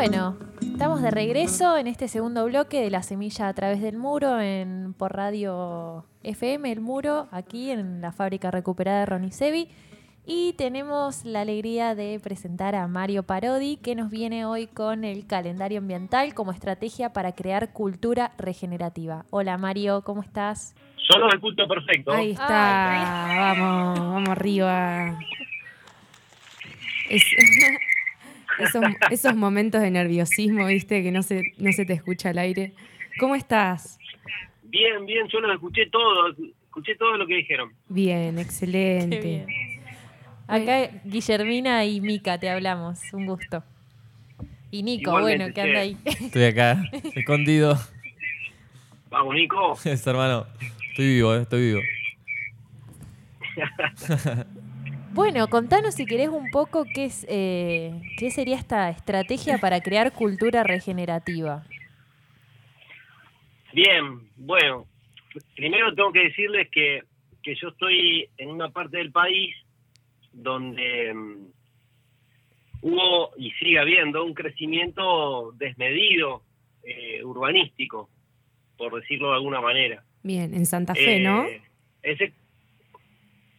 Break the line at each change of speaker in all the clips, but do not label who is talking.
Bueno, estamos de regreso en este segundo bloque de La Semilla a través del muro en, por radio FM El Muro, aquí en la fábrica recuperada de Ronicevi. Y tenemos la alegría de presentar a Mario Parodi, que nos viene hoy con el calendario ambiental como estrategia para crear cultura regenerativa. Hola Mario, ¿cómo estás?
Solo el punto perfecto.
Ahí está, vamos, vamos arriba. Es- esos, esos momentos de nerviosismo, viste, que no se, no se te escucha al aire. ¿Cómo estás?
Bien, bien, yo los escuché todo, escuché todo lo que dijeron.
Bien, excelente.
Qué bien. Acá Guillermina y Mica te hablamos, un gusto. Y Nico,
Igualmente,
bueno, que anda ahí.
Estoy acá, escondido.
Vamos, Nico.
Es hermano. Estoy vivo, eh, estoy vivo.
Bueno, contanos si querés un poco qué, es, eh, qué sería esta estrategia para crear cultura regenerativa.
Bien, bueno, primero tengo que decirles que, que yo estoy en una parte del país donde mm, hubo y sigue habiendo un crecimiento desmedido eh, urbanístico, por decirlo de alguna manera.
Bien, en Santa Fe, ¿no?
Eh, ese...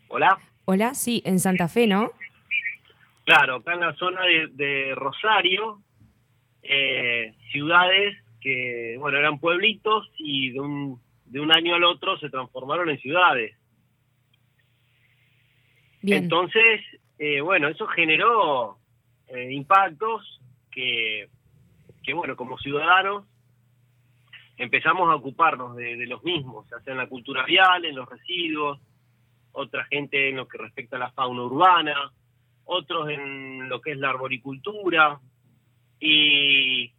Hola.
Hola, sí, en Santa Fe, ¿no?
Claro, acá en la zona de, de Rosario, eh, ciudades que, bueno, eran pueblitos y de un, de un año al otro se transformaron en ciudades.
Bien.
Entonces, eh, bueno, eso generó eh, impactos que, que, bueno, como ciudadanos empezamos a ocuparnos de, de los mismos, ya sea en la cultura vial, en los residuos, otra gente en lo que respecta a la fauna urbana, otros en lo que es la arboricultura. Y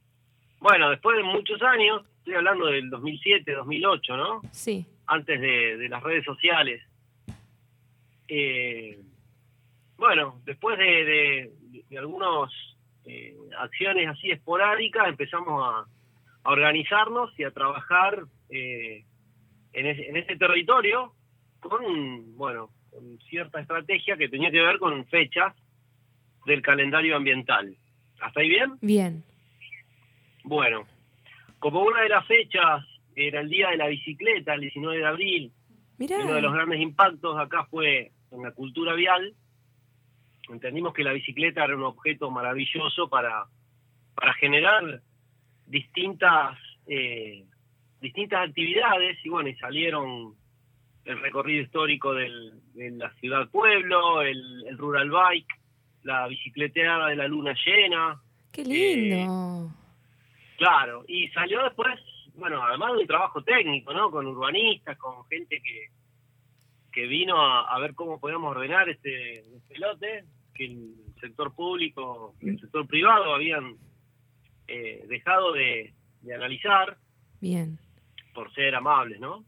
bueno, después de muchos años, estoy hablando del 2007, 2008, ¿no?
Sí.
Antes de, de las redes sociales. Eh, bueno, después de, de, de algunas eh, acciones así esporádicas, empezamos a, a organizarnos y a trabajar eh, en, ese, en ese territorio con, bueno, con cierta estrategia que tenía que ver con fechas del calendario ambiental. ¿Hasta ahí bien?
Bien.
Bueno, como una de las fechas era el Día de la Bicicleta, el 19 de abril,
Mirá.
uno de los grandes impactos acá fue en la cultura vial. Entendimos que la bicicleta era un objeto maravilloso para, para generar distintas eh, distintas actividades y bueno, y salieron el recorrido histórico del, de la ciudad pueblo, el, el rural bike, la bicicleteada de la luna llena,
Qué lindo.
Claro, y salió después, bueno, además de un trabajo técnico, ¿no? Con urbanistas, con gente que, que vino a, a ver cómo podíamos ordenar este, este lote, que el sector público y el sector privado habían eh, dejado de, de analizar
Bien.
por ser amables, ¿no?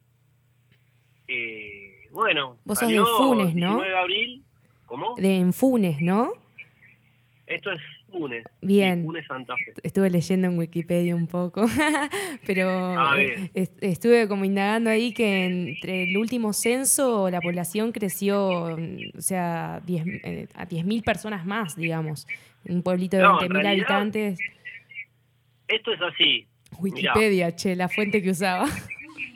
Eh, bueno,
Vos sos de Funes, ¿no?
19 de abril, ¿cómo?
De Enfunes, ¿no?
Esto es Funes.
Bien.
sí, Funes Santa Fe.
Estuve leyendo en Wikipedia un poco, pero
Ah,
eh, estuve como indagando ahí que entre el último censo la población creció, mm, o sea, 10, eh, a 10.000 personas más, digamos. Un pueblito de
No, en
20.000
realidad,
habitantes.
Esto es así.
Wikipedia, che, la fuente que usaba.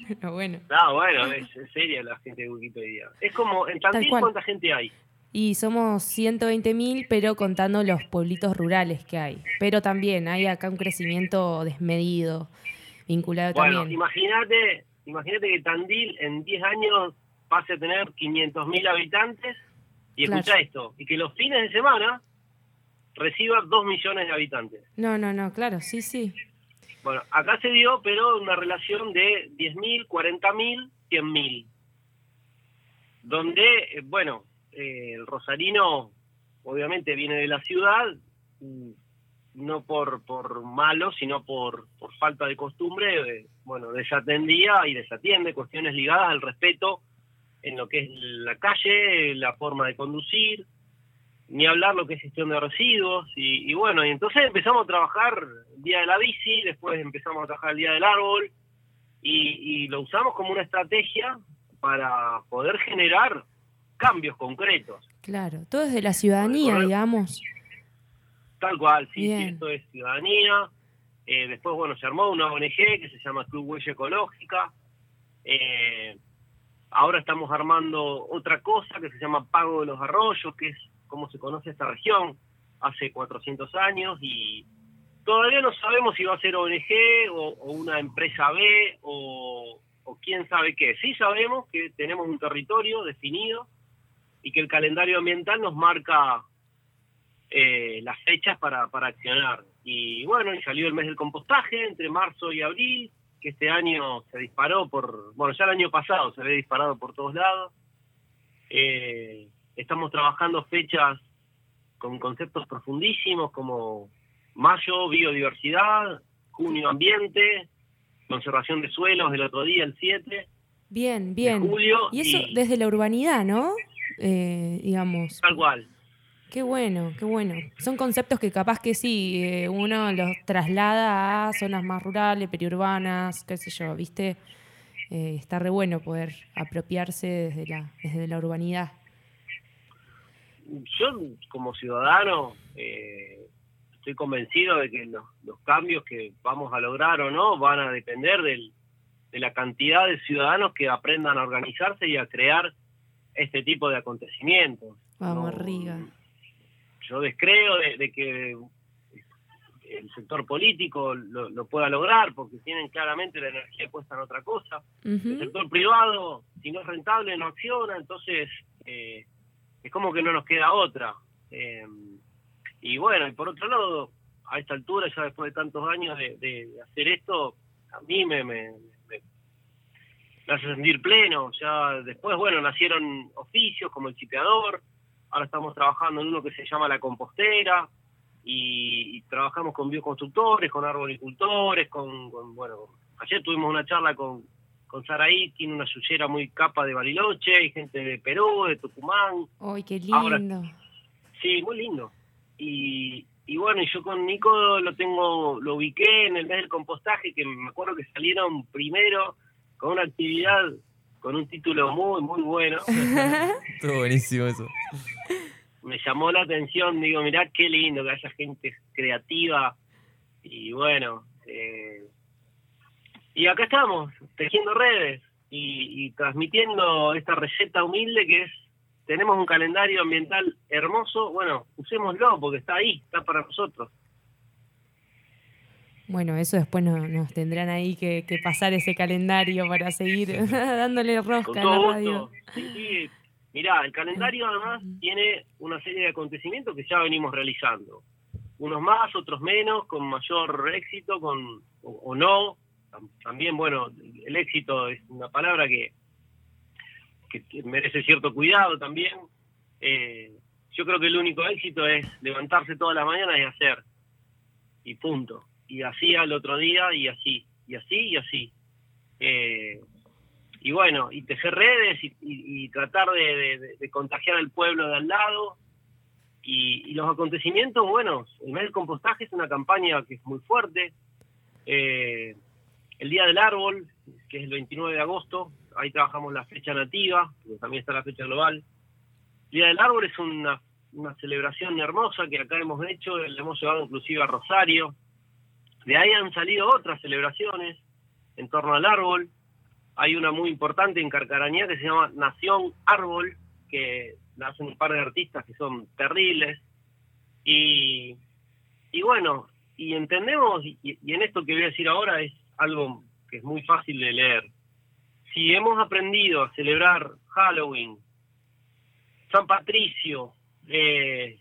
Pero bueno.
Ah, bueno, es, es seria la gente de Wikipedia. Es como, en Tandil. ¿cuánta gente hay?
Y somos 120.000, pero contando los pueblitos rurales que hay. Pero también hay acá un crecimiento desmedido, vinculado
Bueno,
también.
imagínate, imagínate que Tandil en 10 años pase a tener 500.000 habitantes y
Claro.
escucha esto, y que los fines de semana reciba 2 millones de habitantes.
No, no, no, claro, sí, sí.
Bueno, acá se dio, pero una relación de 10.000, 40.000, 100.000. Donde, eh, bueno, eh, el rosarino obviamente viene de la ciudad, mm, no por, por malo, sino por, por falta de costumbre, bueno, desatendía y desatiende cuestiones ligadas al respeto en lo que es la calle, la forma de conducir, ni hablar lo que es gestión de residuos, y, y bueno, y entonces empezamos a trabajar el día de la bici, después empezamos a trabajar el día del árbol, y, y lo usamos como una estrategia para poder generar cambios concretos.
Claro, todo es de la ciudadanía,
Correcto.
digamos.
Tal cual, sí, sí, esto es ciudadanía. Eh, después, bueno, se armó una ONG que se llama Club Huella Ecológica. Eh, ahora estamos armando otra cosa que se llama Pago de los Arroyos, que es como se conoce esta región hace 400 años y todavía no sabemos si va a ser ONG o, una empresa B o, quién sabe qué. Sí sabemos que tenemos un territorio definido y que el calendario ambiental nos marca eh, las fechas para, para accionar. Y bueno, y salió el mes del compostaje entre marzo y abril, que este año se disparó por, bueno, ya el año pasado se había disparado por todos lados. Eh, estamos trabajando fechas con conceptos profundísimos como mayo, biodiversidad, junio, ambiente, conservación de suelos del otro día, el 7
Bien,
de
bien.
julio.
Y eso
y
desde la urbanidad, ¿no? Eh, digamos.
tal cual.
Qué bueno, qué bueno. Son conceptos que capaz que sí, eh, uno los traslada a zonas más rurales, periurbanas, qué sé yo, ¿viste? Eh, está re bueno poder apropiarse desde la, desde la urbanidad.
Yo como ciudadano eh, estoy convencido de que los, los cambios que vamos a lograr o no van a depender del- de la cantidad de ciudadanos que aprendan a organizarse y a crear este tipo de acontecimientos.
Vamos,
No-
Riga.
Yo descreo de, de que el sector político lo, lo pueda lograr porque tienen claramente la energía puesta en otra cosa el sector privado, si no es rentable, no acciona, entonces eh, es como que no nos queda otra. Eh, y bueno, y por otro lado, a esta altura, ya después de tantos años de, de hacer esto, a mí me, me, me- me hace sentir pleno. Ya después, bueno, nacieron oficios como el chipeador, ahora estamos trabajando en uno que se llama la compostera, y, y trabajamos con bioconstructores, con arboricultores, con, con, bueno, ayer tuvimos una charla con, con Saraí, tiene una suyera muy capa de Bariloche, hay gente de Perú, de Tucumán,
Ay, qué
Ahora-
lindo.
sí, muy lindo. Y, y bueno, y yo con Nico lo tengo, lo ubiqué en el mes del compostaje, que me acuerdo que salieron primero con una actividad con un título muy, muy bueno.
Estuvo buenísimo eso.
me llamó la atención, digo, mirá qué lindo que haya gente creativa y bueno, eh, y acá estamos, tejiendo redes y, y transmitiendo esta receta humilde que es, tenemos un calendario ambiental hermoso, bueno, usémoslo porque está ahí, está para nosotros.
Bueno, eso después no- nos tendrán ahí que, que pasar ese calendario para seguir dándole rosca a la radio.
Sí, sí. Mirá, el calendario además tiene una serie de acontecimientos que ya venimos realizando. Unos más, otros menos, con mayor éxito, con o, o no. Tam- También, bueno, el éxito es una palabra que, que, merece cierto cuidado también. Eh, yo creo que el único éxito es levantarse todas las mañanas y hacer. Y punto. Y así al otro día, y así, y así, y así. Eh, y bueno, y tejer redes y, tratar de contagiar al pueblo de al lado. Y, y los acontecimientos, bueno, el mes del compostaje es una campaña que es muy fuerte. Eh, el Día del Árbol, que es el 29 de agosto, ahí trabajamos la fecha nativa, que también está la fecha global. El Día del Árbol es una, celebración hermosa que acá hemos hecho, la hemos llevado inclusive a Rosario. De ahí han salido otras celebraciones en torno al árbol, hay una muy importante en Carcarañá que se llama Nación Árbol, que la hacen un par de artistas que son terribles. Y, bueno, y entendemos, y en esto que voy a decir ahora es algo que es muy fácil de leer. Si hemos aprendido a celebrar Halloween, San Patricio, eh,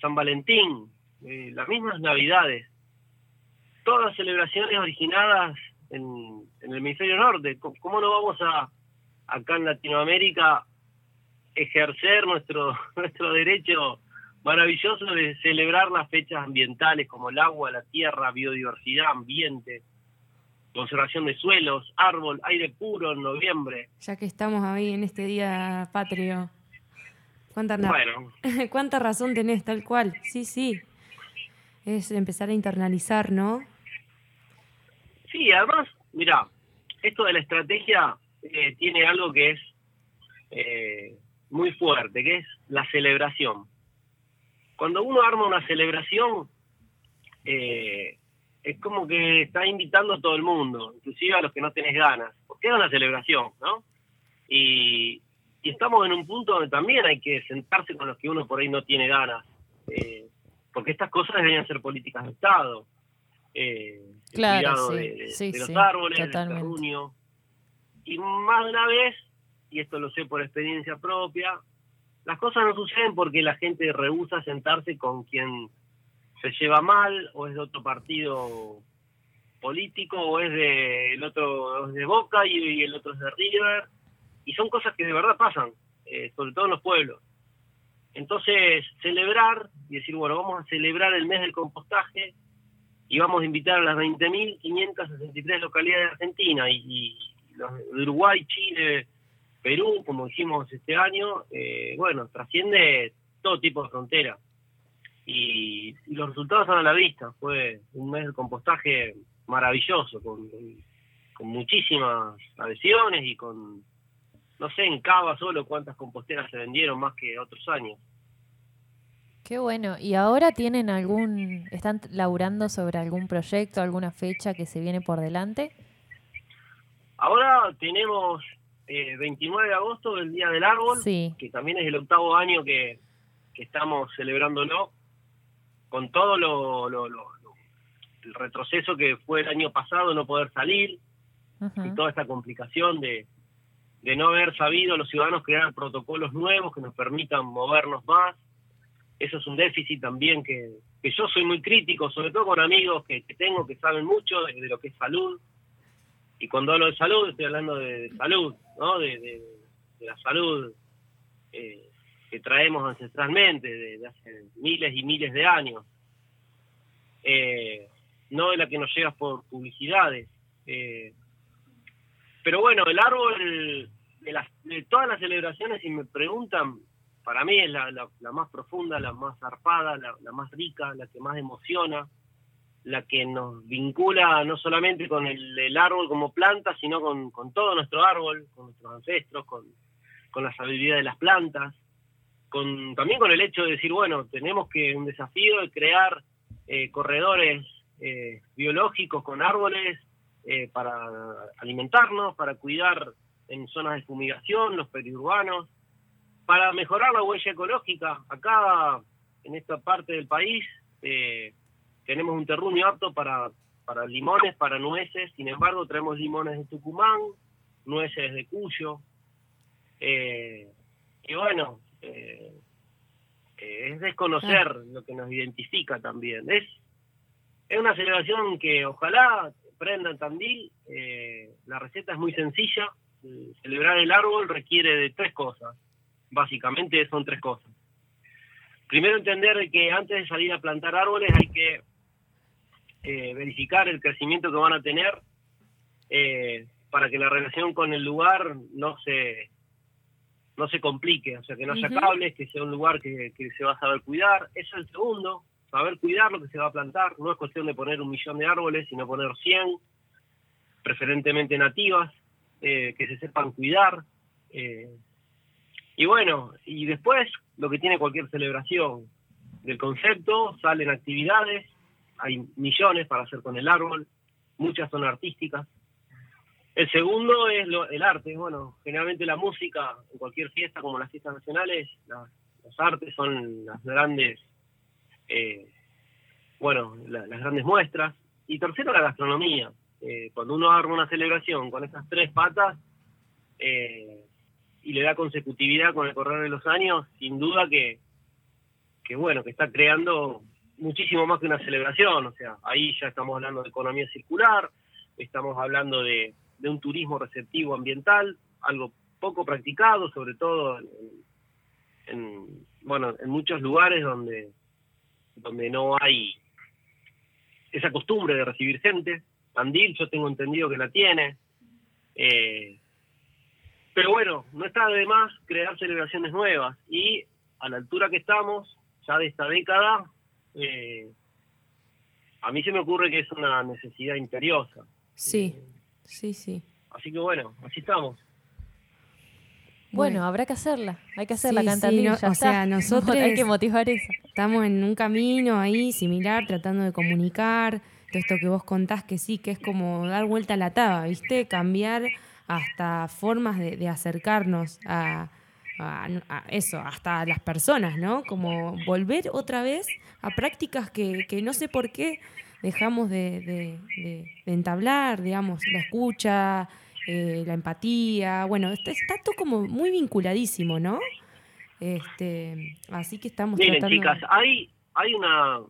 San Valentín, eh, las mismas Navidades, todas celebraciones originadas en, en el hemisferio norte. ¿Cómo, no vamos a acá en Latinoamérica ejercer nuestro nuestro derecho maravilloso de celebrar las fechas ambientales como el agua, la tierra, biodiversidad, ambiente, conservación de suelos, árbol, aire puro en noviembre?
Ya que estamos ahí en este día patrio. ¿Cuánta,
Bueno,
cuánta razón tenés, tal cual. Sí, sí. Es empezar a internalizar, ¿no?
Sí, además, mira, esto de la estrategia eh, tiene algo que es eh, muy fuerte, que es la celebración. cuando uno arma una celebración, eh, es como que está invitando a todo el mundo, inclusive a los que no tenés ganas, porque es una celebración, ¿no? Y, estamos en un punto donde también hay que sentarse con los que uno por ahí no tiene ganas, eh, porque estas cosas deberían ser políticas de Estado. Eh,
claro,
de,
sí,
los árboles, Y más de una vez, y esto lo sé por experiencia propia, las cosas no suceden porque la gente rehúsa sentarse con quien se lleva mal o es de otro partido político o es de el otro es de Boca y, el otro es de River. Y son cosas que de verdad pasan eh, sobre todo en los pueblos. Entonces celebrar y decir bueno vamos a celebrar el mes del compostaje y vamos a invitar a las 20.563 localidades de Argentina y, los de Uruguay Chile Perú como dijimos este año eh, bueno trasciende todo tipo de fronteras y, los resultados están a la vista. Fue un mes de compostaje maravilloso, con, con muchísimas adhesiones y con, no sé, en Cava solo cuántas composteras se vendieron más que otros años.
Qué bueno. ¿Y ahora tienen algún, están laburando sobre algún proyecto, alguna fecha que se viene por delante?
Ahora tenemos eh, 29 de agosto, el Día del Árbol, que también es el octavo año que, que estamos celebrándolo con todo lo, lo, el retroceso que fue el año pasado, no poder salir, y toda esta complicación de, de no haber sabido los ciudadanos crear protocolos nuevos que nos permitan movernos más. Eso es un déficit también que, que yo soy muy crítico, sobre todo con amigos que, tengo que saben mucho de, lo que es salud. Y cuando hablo de salud, estoy hablando de, salud, ¿no? De, de, la salud eh, que traemos ancestralmente desde hace miles y miles de años, eh, no de la que nos llega por publicidades. Eh, pero bueno, el árbol de, las, de todas las celebraciones, si me preguntan, para mí es la, más profunda, la más zarpada, la, más rica, la que más emociona, la que nos vincula no solamente con el, árbol como planta, sino con, todo nuestro árbol, con nuestros ancestros, con la sabiduría de las plantas con, también con el hecho de decir, bueno, tenemos que un desafío de crear eh, corredores eh, biológicos con árboles eh, para alimentarnos, para cuidar en zonas de fumigación, los periurbanos, para mejorar la huella ecológica. Acá, en esta parte del país, tenemos un terruño apto para, para limones, para nueces, sin embargo, traemos limones de Tucumán, nueces de Cuyo. y bueno, eh, es desconocer lo que nos identifica también. Es, es una celebración que ojalá prenda en Tandil. Eh, la receta es muy sencilla. Celebrar el árbol requiere de tres cosas. Básicamente son tres cosas. Primero entender que antes de salir a plantar árboles hay que eh, verificar el crecimiento que van a tener para que la relación con el lugar no se no se complique, o sea, que no haya cables, que sea un lugar que, se va a saber cuidar. Eso es el segundo, saber cuidar lo que se va a plantar. No es cuestión de poner un millón de árboles, sino poner 100, preferentemente nativas, eh, que se sepan cuidar. Eh, y bueno, y después lo que tiene cualquier celebración. Del concepto salen actividades, hay millones para hacer con el árbol, muchas son artísticas, el segundo es el arte. Bueno, generalmente la música, en cualquier fiesta como las fiestas nacionales, los artes son las grandes, eh, bueno, las grandes muestras. Y tercero, la gastronomía. Eh, cuando uno arma una celebración con esas tres patas eh, y le da consecutividad con el correr de los años, sin duda que, que, bueno, que está creando muchísimo más que una celebración. O sea, ahí ya estamos hablando de economía circular, estamos hablando de de un turismo receptivo ambiental, algo poco practicado, sobre todo en, bueno, en muchos lugares donde, donde no hay esa costumbre de recibir gente. Andil yo tengo entendido que la tiene. Eh, pero bueno, no está de más crear celebraciones nuevas y a la altura que estamos, ya de esta década, eh, a mí se me ocurre que es una necesidad imperiosa.
Sí. Sí, sí.
Así que bueno, así estamos.
Bueno, habrá que hacerla, hay que hacerla,
Sí,
cantar
sí, no, o sea, nosotros
hay que motivar eso.
estamos en un camino ahí similar, tratando de comunicar. Todo esto que vos contás que sí, que es como dar vuelta a la taba, ¿viste? Cambiar hasta formas de, de acercarnos a, a- a eso, hasta a las personas, ¿no? Como volver otra vez a prácticas que, que no sé por qué dejamos de, de- de- de entablar, digamos, la escucha, eh, la empatía. Bueno, está, está todo como muy vinculadísimo, ¿no? Este, así que estamos
Miren,
tratando...
chicas, hay, hay una.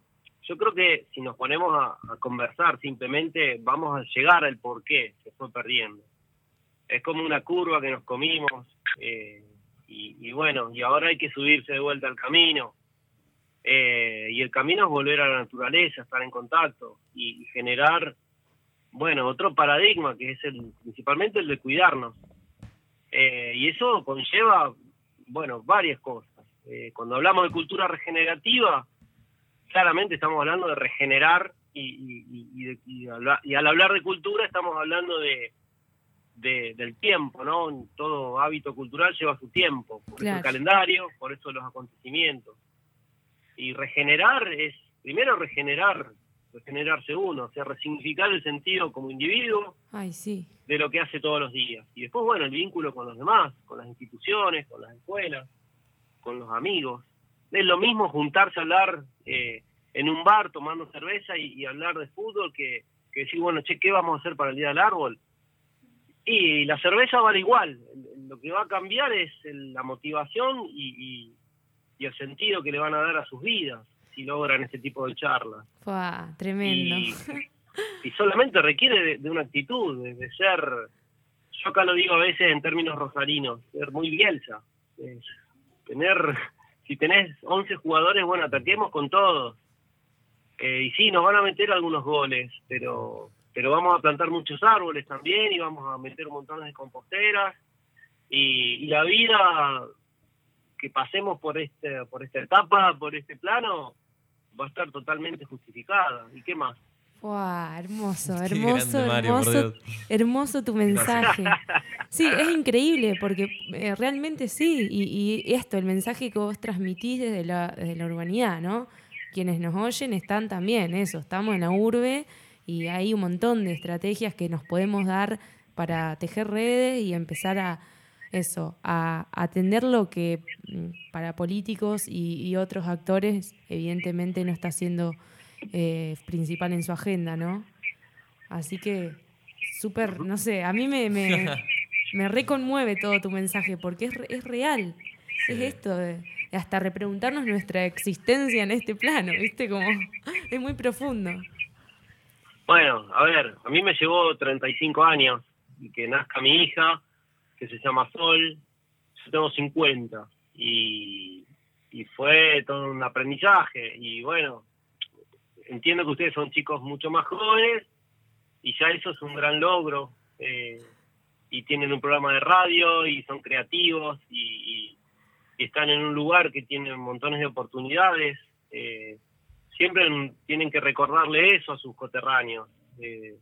Yo creo que si nos ponemos a, a conversar, simplemente vamos a llegar al por qué se fue perdiendo. Es como una curva que nos comimos, eh, y, y bueno, y ahora hay que subirse de vuelta al camino. Eh, y el camino es volver a la naturaleza, estar en contacto y, y generar, bueno, otro paradigma que es el principalmente el de cuidarnos. Eh, y eso conlleva, bueno, varias cosas. Eh, cuando hablamos de cultura regenerativa, claramente estamos hablando de regenerar y, y- de- y al hablar de cultura estamos hablando de, de- del tiempo, ¿no? Todo hábito cultural lleva su tiempo, por eso el calendario, por eso los acontecimientos. Y regenerar es, primero regenerar, regenerarse uno, o sea, resignificar el sentido como individuo,
Ay, sí.
de lo que hace todos los días. Y después, bueno, el vínculo con los demás, con las instituciones, con las escuelas, con los amigos. Es lo mismo juntarse a hablar eh, en un bar tomando cerveza y, y hablar de fútbol que, que decir, bueno, che, ¿qué vamos a hacer para el Día del Árbol? Y la cerveza vale igual. Lo que va a cambiar es la motivación y, y- el sentido que le van a dar a sus vidas si logran este tipo de charlas.
Fua, tremendo.
Y, y solamente requiere de, de una actitud, de, de ser, yo acá lo digo a veces en términos rosarinos, ser muy bielsa. Tener, si tenés 11 jugadores, bueno, ataquemos con todos. Eh, y sí, nos van a meter algunos goles, pero pero vamos a plantar muchos árboles también y vamos a meter un montón de composteras. Y, y la vida que pasemos por este por esta etapa, por este plano, va a estar totalmente justificada. ¿Y qué más?
Fua, hermoso, hermoso,
grande, Mario, por
hermoso, hermoso tu mensaje. Sí, es increíble porque eh, realmente sí, y, y esto, el mensaje que vos transmitís desde la, desde la urbanidad, ¿no? Quienes nos oyen están también, eso, estamos en la urbe y hay un montón de estrategias que nos podemos dar para tejer redes y empezar a eso, a atender lo que mm, para políticos y, y otros actores evidentemente no está siendo eh, principal en su agenda, ¿no? Así que súper, no sé, a mí me, me, me reconmueve todo tu mensaje porque es, es real. Es esto de, de hasta repreguntarnos nuestra existencia en este plano, ¿viste? Como es muy profundo.
Bueno, a ver, a mí me llevó 35 años y que nazca mi hija, que se llama Sol, yo tengo 50 y, y fue todo un aprendizaje y bueno, entiendo que ustedes son chicos mucho más jóvenes y ya eso es un gran logro eh, y tienen un programa de radio y son creativos y, y- están en un lugar que tiene montones de oportunidades. eh, siempre en- tienen que recordarle eso a sus coterráneos. eh,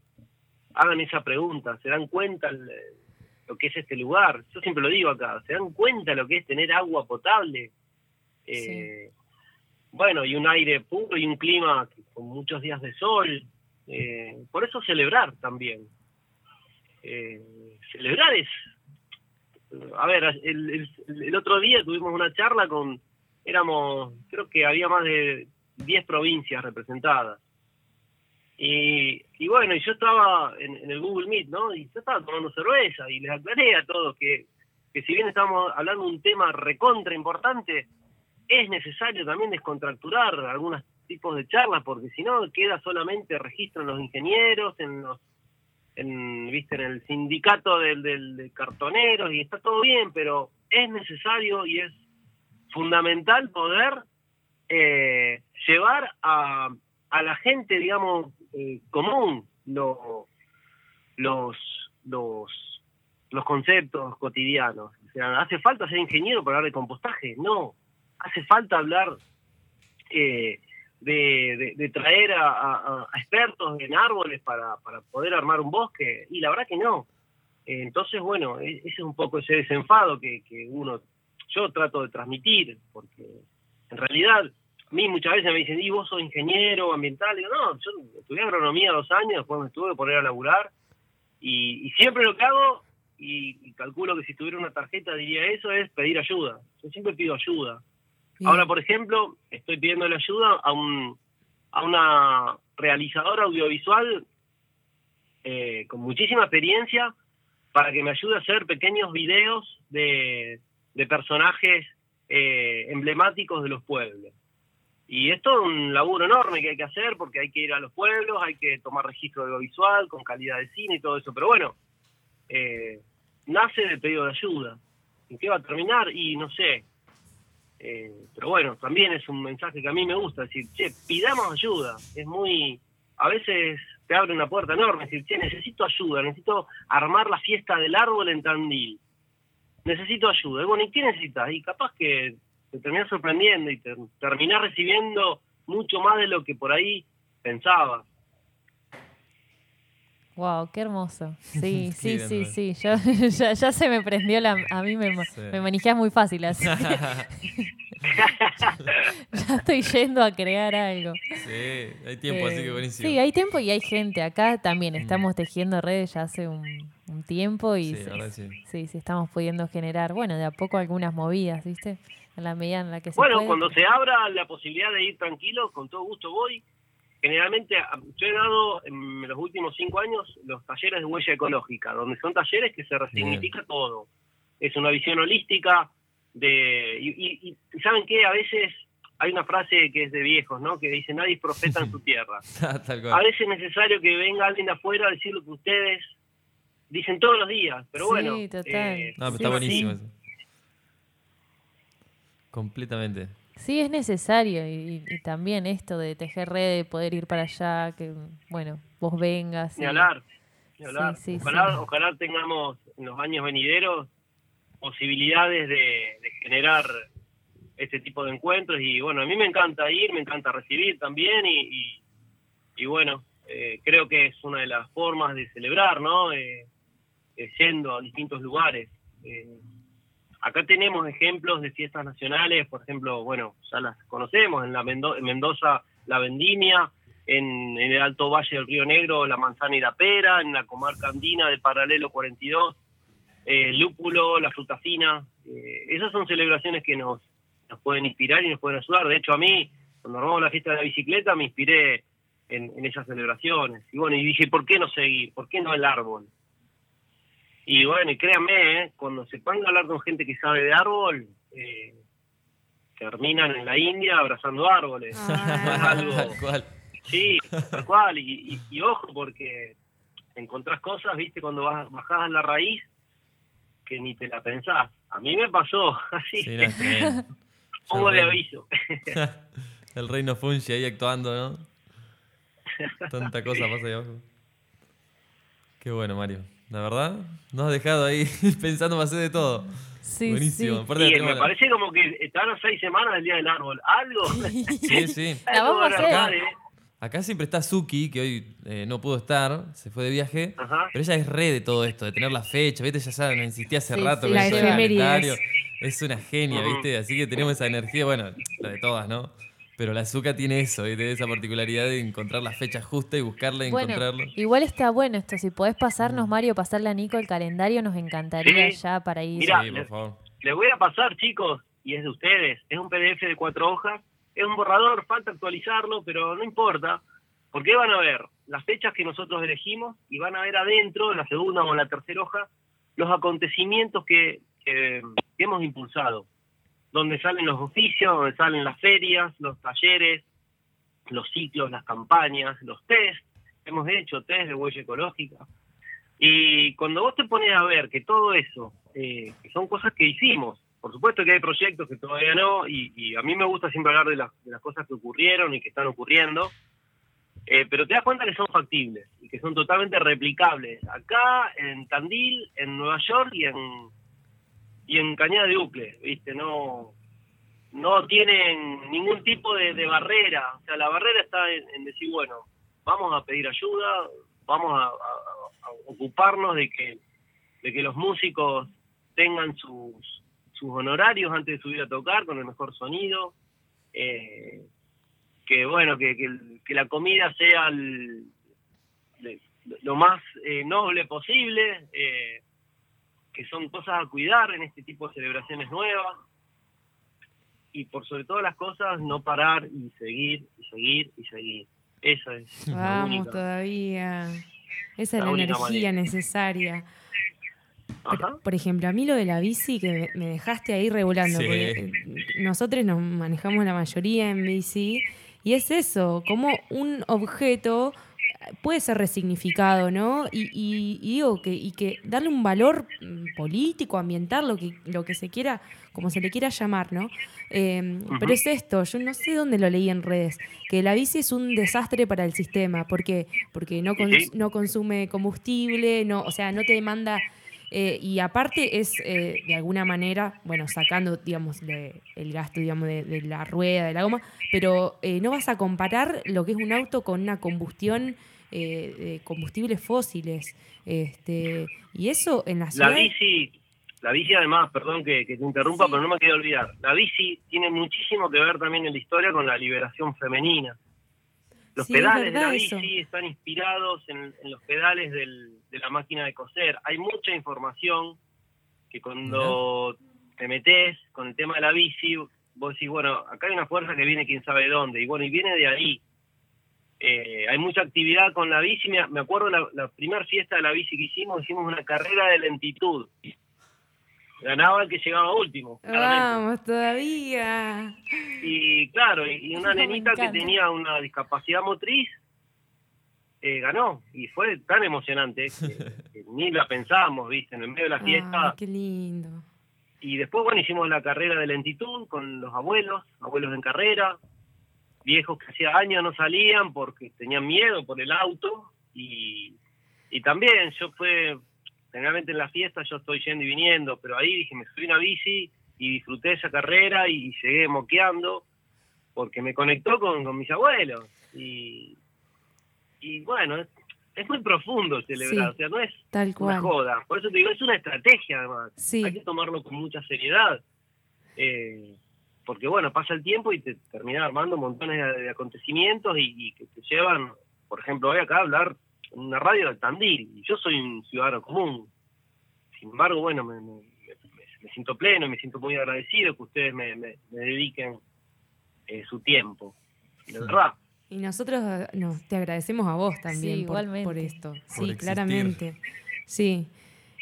hagan esa pregunta, ¿se dan cuenta el- lo que es este lugar? Yo siempre lo digo acá, ¿se dan cuenta lo que es tener agua potable? Eh, Bueno, y un aire puro y un clima con muchos días de sol. eh, por eso celebrar también. Eh, celebrar es... A ver, el, el- el otro día tuvimos una charla con... Éramos, creo que había más de 10 provincias representadas. Y, y bueno, y yo estaba en, en el Google Meet, ¿no? Y yo estaba tomando cerveza y les aclaré a todos que, que si bien estamos hablando de un tema recontra importante, es necesario también descontracturar algunos tipos de charlas, porque si no queda solamente registro en los ingenieros, en los en, viste en el sindicato del, del- de cartoneros y está todo bien, pero es necesario y es fundamental poder eh, llevar a, a la gente, digamos, eh, común lo- los, los, los conceptos cotidianos. O sea, ¿hace falta ser ingeniero para hablar de compostaje? No. Hace falta hablar eh, de, de- traer a, a- expertos en árboles para, para poder armar un bosque. Y la verdad que no. Entonces, bueno, e- ese es un poco ese desenfado que, que uno, yo trato de transmitir, porque en realidad a mí muchas veces me dicen, ¿y vos sos ingeniero ambiental? Y digo, no, yo estudié agronomía dos años, después me tuve que poner a laburar, y, y siempre lo que hago, y, y calculo que si tuviera una tarjeta diría eso, es pedir ayuda. Yo siempre pido ayuda.
Bien.
Ahora, por ejemplo, estoy pidiendo la ayuda a, un, a una realizadora audiovisual eh, con muchísima experiencia para que me ayude a hacer pequeños videos de, de personajes eh, emblemáticos de los pueblos. Y es un laburo enorme que hay que hacer porque hay que ir a los pueblos, hay que tomar registro audiovisual con calidad de cine y todo eso. Pero bueno, eh, nace del pedido de ayuda. ¿En qué va a terminar? Y no sé. Eh, pero bueno, también es un mensaje que a mí me gusta, decir, che, pidamos ayuda. Es muy, a veces te abre una puerta enorme, decir, che, necesito ayuda, necesito armar la fiesta del árbol en Tandil. Necesito ayuda. Y bueno, ¿y qué necesitas? Y capaz que te terminás sorprendiendo y te terminás recibiendo mucho más de lo que por ahí pensabas.
Wow, qué hermoso. Sí, sí,
Qué
sí, sí. Yo, ya, ya se me prendió la. A mí me,
Sí.
me manejás muy fácil así. ya estoy yendo a crear algo.
Sí, hay tiempo, así que
Eh,
buenísimo.
Sí, hay tiempo y hay gente. Acá también estamos tejiendo redes ya hace un, un tiempo y
sí,
sí, estamos pudiendo generar, bueno, de a poco algunas movidas, ¿viste? En la medida en la que se
Bueno,
puede.
cuando se abra la posibilidad de ir tranquilo, con todo gusto voy. Generalmente, yo he dado en los últimos cinco años los talleres de huella ecológica, donde son talleres que se resignifica todo. Es una visión holística de... Y, y- y- y ¿saben qué? A veces hay una frase que es de viejos, ¿no? Que dice, nadie es profeta en su tierra.
Tal
A veces es necesario que venga alguien de afuera a decir lo que ustedes dicen todos los días. Pero
Sí,
bueno,
total.
eh,
No, pero
Sí,
está buenísimo eso. Completamente.
Sí, es necesario y, y también esto de tejer red, de poder ir para allá, que, bueno, vos vengas. y-
Ni hablar, ni hablar.
Sí, sí,
ojalá,
sí.
ojalá tengamos en los años venideros posibilidades de, de generar este tipo de encuentros y bueno, a mí me encanta ir, me encanta recibir también y, y, y bueno, eh, creo que es una de las formas de celebrar, ¿no? Eh, eh, yendo a distintos lugares. Acá tenemos ejemplos de fiestas nacionales, por ejemplo, bueno, ya las conocemos, en, la Mendo- en Mendoza la vendimia, en, el Alto Valle del Río Negro la manzana y la pera, en la comarca andina del Paralelo 42, eh, lúpulo, la fruta fina. eh, esas son celebraciones que nos, nos pueden inspirar y nos pueden ayudar. De hecho, a mí, cuando armamos la fiesta de la bicicleta, me inspiré en, en esas celebraciones. Y bueno, y dije, ¿por qué no seguir? ¿Por qué no el árbol? Y bueno, y créanme, ¿eh? cuando se pongan a hablar con gente que sabe de árbol, eh, terminan en la India abrazando árboles.
Ah.
Algo-
Tal cual.
Sí, tal cual. Y, y- y ojo, porque encontrás cosas, viste, cuando vas, bajás a la raíz, que ni te la pensás. A mí me pasó así.
Sí, no,
de
el
aviso.
El reino Fungi ahí actuando, ¿no? Tanta cosa pasa ahí abajo. Qué bueno, Mario. La verdad, nos has dejado ahí pensando más de todo.
Sí,
Buenísimo.
sí.
Me parece como que están a seis semanas del Día del Árbol. Algo.
Sí, sí.
La vamos a
armar, ¿eh?
Acá siempre está Suki, que hoy eh, no pudo estar, se fue de viaje.
Ajá.
Pero ella es re de todo esto, de tener la fecha, ¿viste? Ya me insistía hace
Sí,
rato
sí,
con
La.
Es una genia. ¿viste? Así que tenemos esa energía, bueno, la de todas, ¿no? Pero la azúcar tiene eso, ¿viste? Esa particularidad de encontrar la fecha justa y buscarla y
Bueno,
encontrarlo.
igual está bueno esto. Si podés pasarnos, Mario, pasarle a Nico el calendario, nos encantaría
Sí.
ya para ir.
Mira,
sí, por favor.
Les voy a pasar, chicos, y es de ustedes. Es un PDF de cuatro hojas. Es un borrador, falta actualizarlo, pero no importa. Porque van a ver las fechas que nosotros elegimos y van a ver adentro, en la segunda o en la tercera hoja, los acontecimientos que, que- que hemos impulsado. Donde salen los oficios, donde salen las ferias, los talleres, los ciclos, las campañas, los test. Hemos hecho test de huella ecológica. Y cuando vos te pones a ver que todo eso, eh, son cosas que hicimos, por supuesto que hay proyectos que todavía no, y, y a mí me gusta siempre hablar de, las- de las cosas que ocurrieron y que están ocurriendo, eh, pero te das cuenta que son factibles y que son totalmente replicables acá, en Tandil, en Nueva York y en, y en Cañada de Ucle, ¿viste? No, no tienen ningún tipo de, barrera, o sea, la barrera está en, decir, bueno, vamos a pedir ayuda, vamos a, ocuparnos de que de que los músicos tengan sus, sus honorarios antes de subir a tocar con el mejor sonido, eh, que bueno, que, que, la comida sea lo más eh, noble posible, eh, que son cosas a cuidar en este tipo de celebraciones nuevas, y por sobre todas las cosas no parar y seguir y seguir y seguir. Esa es.
Vamos todavía. Esa es la, energía necesaria. Por, ejemplo, a mí lo de la bici que me dejaste ahí regulando, porque eh, nosotros nos manejamos la mayoría en bici y es eso, como un objeto puede ser resignificado, ¿no? Y, digo que, y que darle un valor mm, político, ambiental, lo que, lo que se quiera, como se le quiera llamar, ¿no? Em, pero es esto, yo no sé dónde lo leí en redes, que la bici es un desastre para el sistema, porque porque no, no consume combustible, no, o sea, no te demanda eh, y aparte es eh, de alguna manera, bueno, sacando, digamos, el gasto, digamos, de, la rueda, de la goma, pero eh, no vas a comparar lo que es un auto con una combustión de combustibles fósiles. Este, y eso en la ciudad...
La bici, la bici además, perdón que, te interrumpa, pero no me quiero olvidar, la bici tiene muchísimo que ver también en la historia con la liberación femenina. Los pedales de la bici están inspirados en, los pedales de la máquina de coser. Hay mucha información que cuando te metes con el tema de la bici, vos decís, bueno, acá hay una fuerza que viene quién sabe dónde, y bueno, y viene de ahí. Eh, hay mucha actividad con la bici. Me, acuerdo la, la primera fiesta de la bici que hicimos, hicimos una carrera de lentitud ganaba el que llegaba último.
Vamos, todavía.
Y claro, y, una nenita que tenía una discapacidad motriz eh, ganó. Y fue tan emocionante que, ni la pensábamos, ¿viste? En el medio de la fiesta.
qué lindo.
Y después, bueno, hicimos la carrera de lentitud con los abuelos, abuelos en carrera, viejos que hacía años no salían porque tenían miedo por el auto. Y, y también yo fue generalmente en la fiesta yo estoy yendo y viniendo, pero ahí dije, me subí una bici y disfruté esa carrera y llegué moqueando porque me conectó con, mis abuelos. Y, y bueno, es, muy profundo celebrar, o sea, no es una joda. Por eso te digo, es una estrategia además. Hay que tomarlo con mucha seriedad. Eh, porque bueno, pasa el tiempo y te termina armando montones de, acontecimientos y, que te llevan, por ejemplo, hoy acá a hablar una radio de Tandil, y yo soy un ciudadano común. Sin embargo, bueno, me, siento pleno, me siento muy agradecido que ustedes me, dediquen eh, su tiempo, de verdad.
Y nosotros no, te agradecemos a vos también por, esto. sí, claramente. Sí.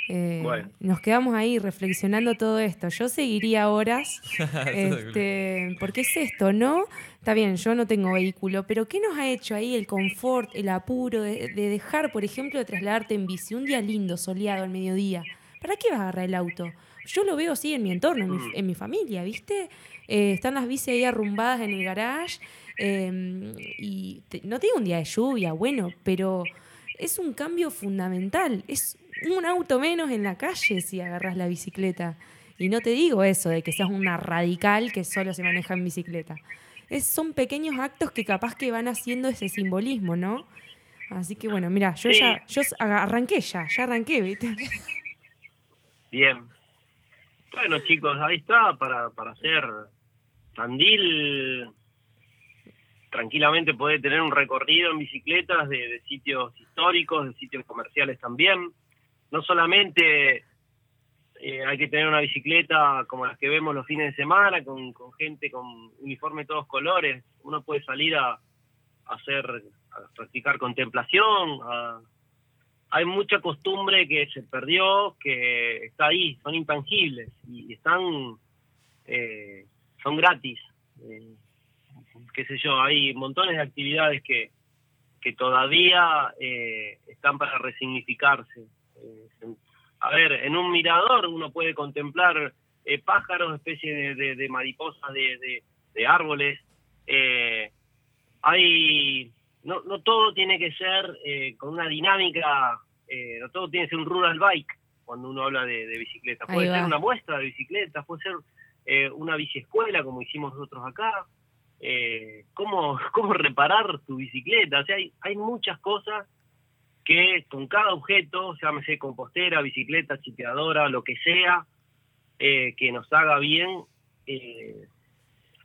Eh, nos quedamos ahí reflexionando todo esto. Yo seguiría horas, este, porque es esto, ¿no? Está bien, yo no tengo vehículo, pero ¿qué nos ha hecho ahí el confort, el apuro de, dejar, por ejemplo, de trasladarte en bici un día lindo, soleado, al mediodía? ¿Para qué vas a agarrar el auto? Yo lo veo así en mi entorno, en mi, familia, ¿viste? Eh, están las bicis ahí arrumbadas en el garage em, y no tengo un día de lluvia, bueno, pero es un cambio fundamental. Es un auto menos en la calle si agarras la bicicleta. Y no te digo eso de que seas una radical que solo se maneja en bicicleta son pequeños actos que capaz que van haciendo ese simbolismo, ¿no? Así que bueno, mira, yo ya yo arranqué ya, ya arranqué, ¿viste?
Bien. Bueno, chicos, ahí está para, para hacer Tandil tranquilamente puede tener un recorrido en bicicletas de sitios históricos, de sitios comerciales también. No solamente eh, hay que tener una bicicleta como las que vemos los fines de semana, con, gente con uniforme de todos colores. Uno puede salir a, hacer, a practicar contemplación. hay mucha costumbre que se perdió, que está ahí, son intangibles y están, eh, son gratis. Eh, qué sé yo, hay montones de actividades que, que todavía están para resignificarse a ver, en un mirador uno puede contemplar eh, pájaros, especies de, mariposas, de, árboles. Eh, hay, no, no todo tiene que ser eh, con una dinámica, no todo tiene que ser un rural bike cuando uno habla de, bicicleta. Puede ser una muestra de bicicleta, puede ser una biciescuela como hicimos nosotros acá. cómo, cómo reparar tu bicicleta. O sea, hay, hay muchas cosas que con cada objeto, llámese compostera, bicicleta, chipeadora, lo que sea, eh, que nos haga bien, eh,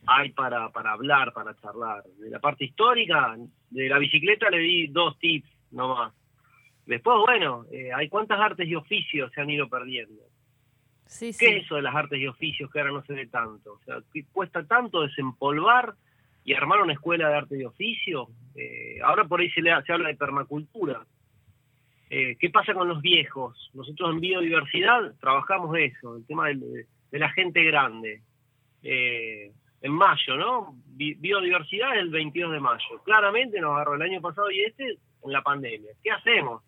hay para, para hablar, para charlar. De la parte histórica, de la bicicleta le di dos tips nomás. Después, bueno, eh, hay cuántas artes y oficios se han ido perdiendo.
Sí,
¿Qué
sí.
es eso de las artes y oficios que ahora no se ve tanto? O sea, ¿qué cuesta tanto desempolvar y armar una escuela de arte y oficio? Eh, ahora por ahí se, le, se habla de permacultura. Eh, ¿Qué pasa con los viejos? Nosotros en biodiversidad trabajamos eso, el tema de, la gente grande. Eh, en mayo, ¿no? Bi- biodiversidad el 22 de mayo. Claramente nos agarró el año pasado y este en la pandemia. ¿Qué hacemos?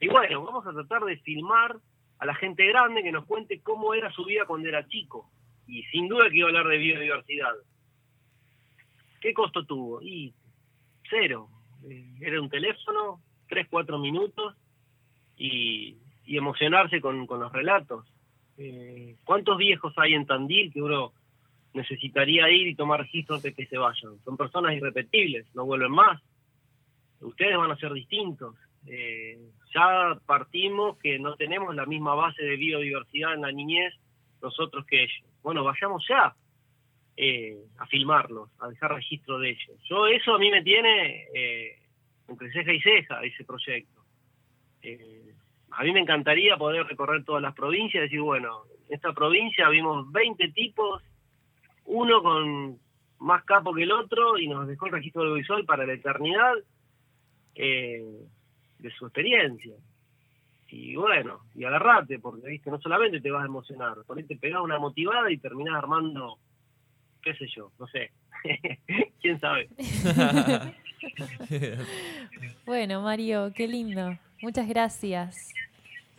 Y bueno, vamos a tratar de filmar a la gente grande que nos cuente cómo era su vida cuando era chico. Y sin duda que iba a hablar de biodiversidad. ¿Qué costo tuvo? Y cero. Eh, Era un teléfono, tres, cuatro minutos y, emocionarse con, con los relatos. Eh, ¿Cuántos viejos hay en Tandil que uno necesitaría ir y tomar registro antes que se vayan? Son personas irrepetibles, no vuelven más. Ustedes van a ser distintos. Eh, ya partimos que no tenemos la misma base de biodiversidad en la niñez nosotros que ellos. Bueno, vayamos ya eh, a filmarlos, a dejar registro de ellos. Yo eso a mí me tiene eh, entre ceja y ceja ese proyecto. Eh, a mí me encantaría poder recorrer todas las provincias y decir, bueno, en esta provincia vimos 20 tipos, uno con más capo que el otro y nos dejó el registro audiovisual para la eternidad eh, de su experiencia. Y bueno, y agarrate, porque viste, no solamente te vas a emocionar, por ahí te pegás una motivada y terminás armando, qué sé yo, no sé. ¿Quién sabe?
Bueno, Mario, qué lindo. Muchas gracias.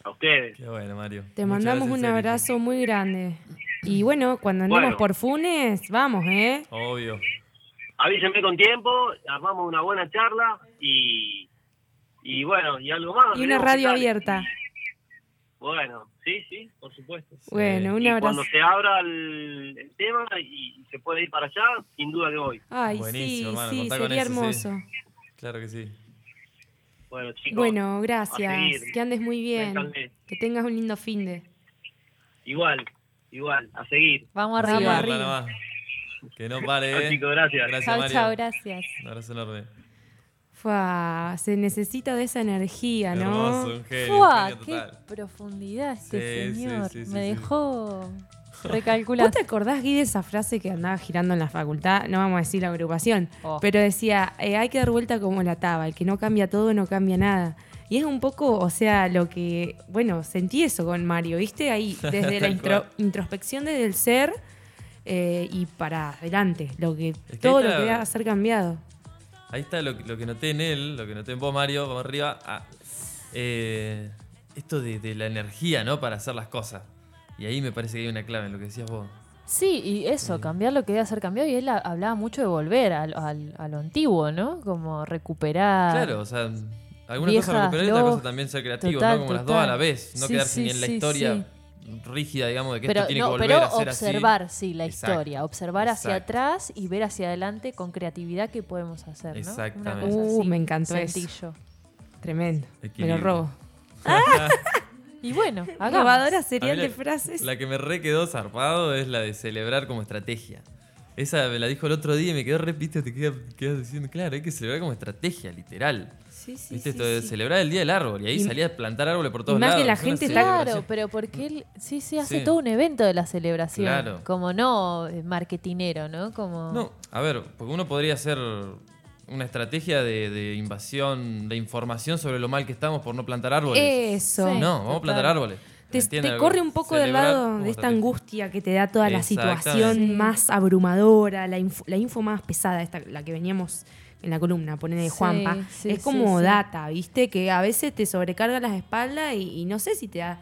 A ustedes.
Qué bueno, Mario.
Te
Muchas
mandamos
gracias,
un abrazo muy grande. Y bueno, cuando andemos
Bueno.
por Funes, vamos, ¿eh?
Obvio.
Avísenme con tiempo, armamos una buena charla y, y bueno, y algo más.
Y una radio abierta.
Bueno, sí, sí, por supuesto.
Bueno, un
y
abrazo.
cuando se abra el, el tema y, se puede ir para allá, sin duda que voy.
Ay,
Buenísimo,
sí,
hermano,
sí, sería
eso, sí.
hermoso.
Claro que sí.
Bueno, chicos.
Bueno, gracias. Que andes muy bien. Que tengas un lindo fin de.
Igual, igual, a seguir.
Vamos
Vamos
arriba.
más. Que no pare,
Chao,
eh.
chicos, gracias.
Gracias,
Chao,
Mario.
chao, gracias.
Un abrazo enorme.
Fua, se necesita de esa energía, ¿no?
Hermoso, un genio, un
¡Fua!
genio
¡Qué profundidad este
Sí, sí,
señor!
sí, sí,
Me
sí.
dejó
¿Vos
recalcular.
te acordás, Gui, de esa frase que andaba girando en la facultad? No vamos a decir la agrupación,
Oh.
pero decía, eh, hay que dar vuelta como la taba, el que no cambia todo no cambia nada. Y es un poco, o sea, lo que, bueno, sentí eso con Mario, ¿viste? Ahí, desde la
Tal
intro-
cual.
introspección desde el ser eh, y para adelante, lo que,
que
todo lo
está-
que va a ser cambiado.
Ahí está lo, que- lo que noté en él, lo que noté en vos, Mario, vamos arriba. Ah, eh, esto de, de la energía, ¿no? Para hacer las cosas. Y ahí me parece que hay una clave en lo que decías vos.
Sí, y eso, cambiar lo que debe ser cambiado. Y él ha- hablaba mucho de volver al- al- a lo antiguo, ¿no? Como recuperar.
Claro, o sea, algunas
Viejas
cosas recuperar y otras
log-
cosas también ser creativo,
total,
¿no? Como las dos a la vez. No
Sí,
quedarse
sí,
ni en la
sí,
historia rígida, digamos, de que
pero
esto tiene
no,
que volver
pero
a ser así.
observar, sí, la
Exacto,
historia. Observar hacia atrás y ver hacia adelante con creatividad qué podemos hacer, ¿no?
Exactamente.
Una cosa
Uh,
así,
me encantó eso.
sentí yo.
Tremendo. Me lo
Equilibrio.
robo.
Y bueno, hagamos.
Robadora serial de
la-
frases.
La que me re quedó zarpado es la de celebrar como estrategia. Esa me la dijo el otro día y me quedó re, viste, te quedas, quedas diciendo, claro, hay que celebrar como estrategia, literal.
Sí, sí,
¿Viste?
sí,
Esto de
sí.
celebrar el Día del Árbol y ahí
Y-
salía a plantar árboles por todos
más
lados.
que la
es
gente está-
Claro, pero porque él sí, sí, hace
Sí.
todo un evento de la celebración.
Claro.
Como no eh, marketinero, ¿no? Como...
No, a ver, porque uno podría hacer una estrategia de, de invasión de información sobre lo mal que estamos por no plantar árboles.
Eso.
Sí.
no, vamos a plantar árboles.
Te, corre un poco del lado de esta angustia que te da toda la situación
Sí.
más abrumadora, la info, la info más pesada, esta, la que veníamos en la columna, poner de
Sí,
Juanpa.
sí,
es como
sí.
data, ¿viste? Que a veces te sobrecarga las espaldas y, y no sé si te da.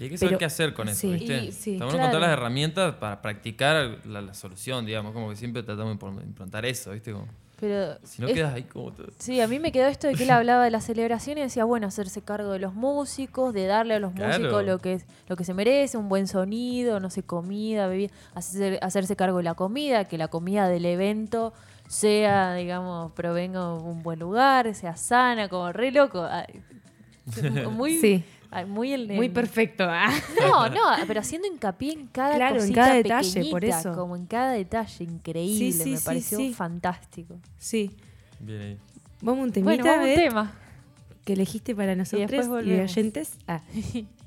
Y hay que saber
Pero-
qué hacer con eso,
sí.
¿viste?
Y- sí,
Está bueno
claro.
encontrar las herramientas para practicar la, la solución, digamos. Como que siempre tratamos de impl- implantar eso, ¿viste? Como,
Pero
si no
es-
quedas ahí como... todo-
Sí, a mí me quedó esto de que él hablaba de la celebración y decía, bueno, hacerse cargo de los músicos, de darle a los
Claro.
músicos lo que, lo que se merece, un buen sonido, no sé, comida, bebida, hacer- hacerse cargo de la comida, que la comida del evento sea, digamos, provenga de un buen lugar, sea sana, como re loco. Muy,
Sí.
muy, el-
Muy perfecto. ah.
No, no, pero haciendo hincapié en cada
Claro, en cada detalle, por eso.
Como en cada detalle, increíble,
Sí, sí,
me
sí,
pareció
sí.
fantástico.
Sí.
Bien ahí.
Vamos a un temita,
Bueno, vamos a un tema.
que elegiste para nosotros y, oyentes. Ah.